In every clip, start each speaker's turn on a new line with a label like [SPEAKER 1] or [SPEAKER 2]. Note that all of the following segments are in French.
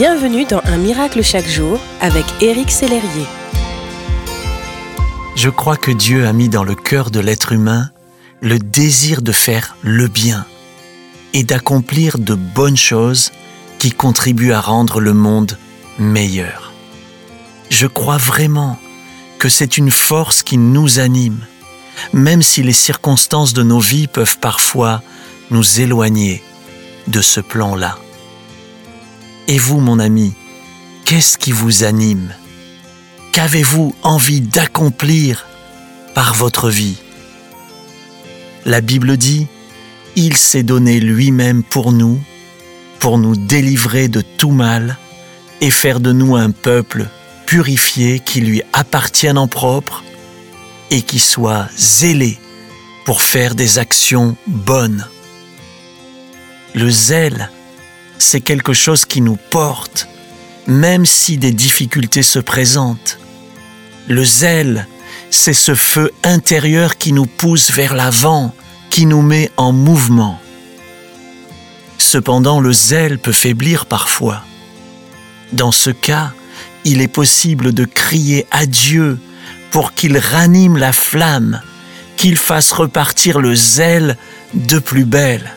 [SPEAKER 1] Bienvenue dans Un miracle chaque jour avec Éric Sellerier.
[SPEAKER 2] Je crois que Dieu a mis dans le cœur de l'être humain le désir de faire le bien et d'accomplir de bonnes choses qui contribuent à rendre le monde meilleur. Je crois vraiment que c'est une force qui nous anime, même si les circonstances de nos vies peuvent parfois nous éloigner de ce plan-là. Et vous, mon ami, qu'est-ce qui vous anime? Qu'avez-vous envie d'accomplir par votre vie? La Bible dit, Il s'est donné lui-même pour nous, pour nous délivrer de tout mal et faire de nous un peuple purifié qui lui appartienne en propre et qui soit zélé pour faire des actions bonnes. Le zèle, c'est quelque chose qui nous porte, même si des difficultés se présentent. Le zèle, c'est ce feu intérieur qui nous pousse vers l'avant, qui nous met en mouvement. Cependant, le zèle peut faiblir parfois. Dans ce cas, il est possible de crier à Dieu pour qu'il ranime la flamme, qu'il fasse repartir le zèle de plus belle.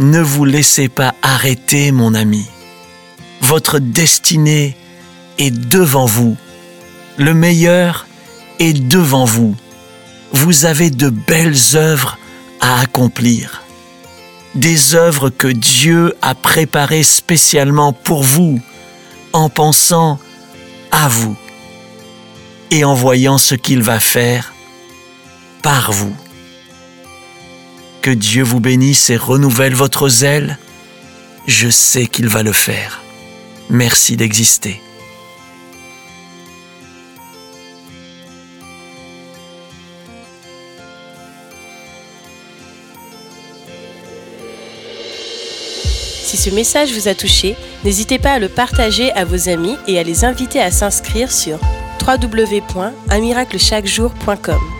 [SPEAKER 2] Ne vous laissez pas arrêter, mon ami. Votre destinée est devant vous. Le meilleur est devant vous. Vous avez de belles œuvres à accomplir. Des œuvres que Dieu a préparées spécialement pour vous, en pensant à vous et en voyant ce qu'il va faire par vous. Que Dieu vous bénisse et renouvelle votre zèle. Je sais qu'il va le faire. Merci d'exister.
[SPEAKER 1] Si ce message vous a touché, n'hésitez pas à le partager à vos amis et à les inviter à s'inscrire sur www.unmiraclechaquejour.com.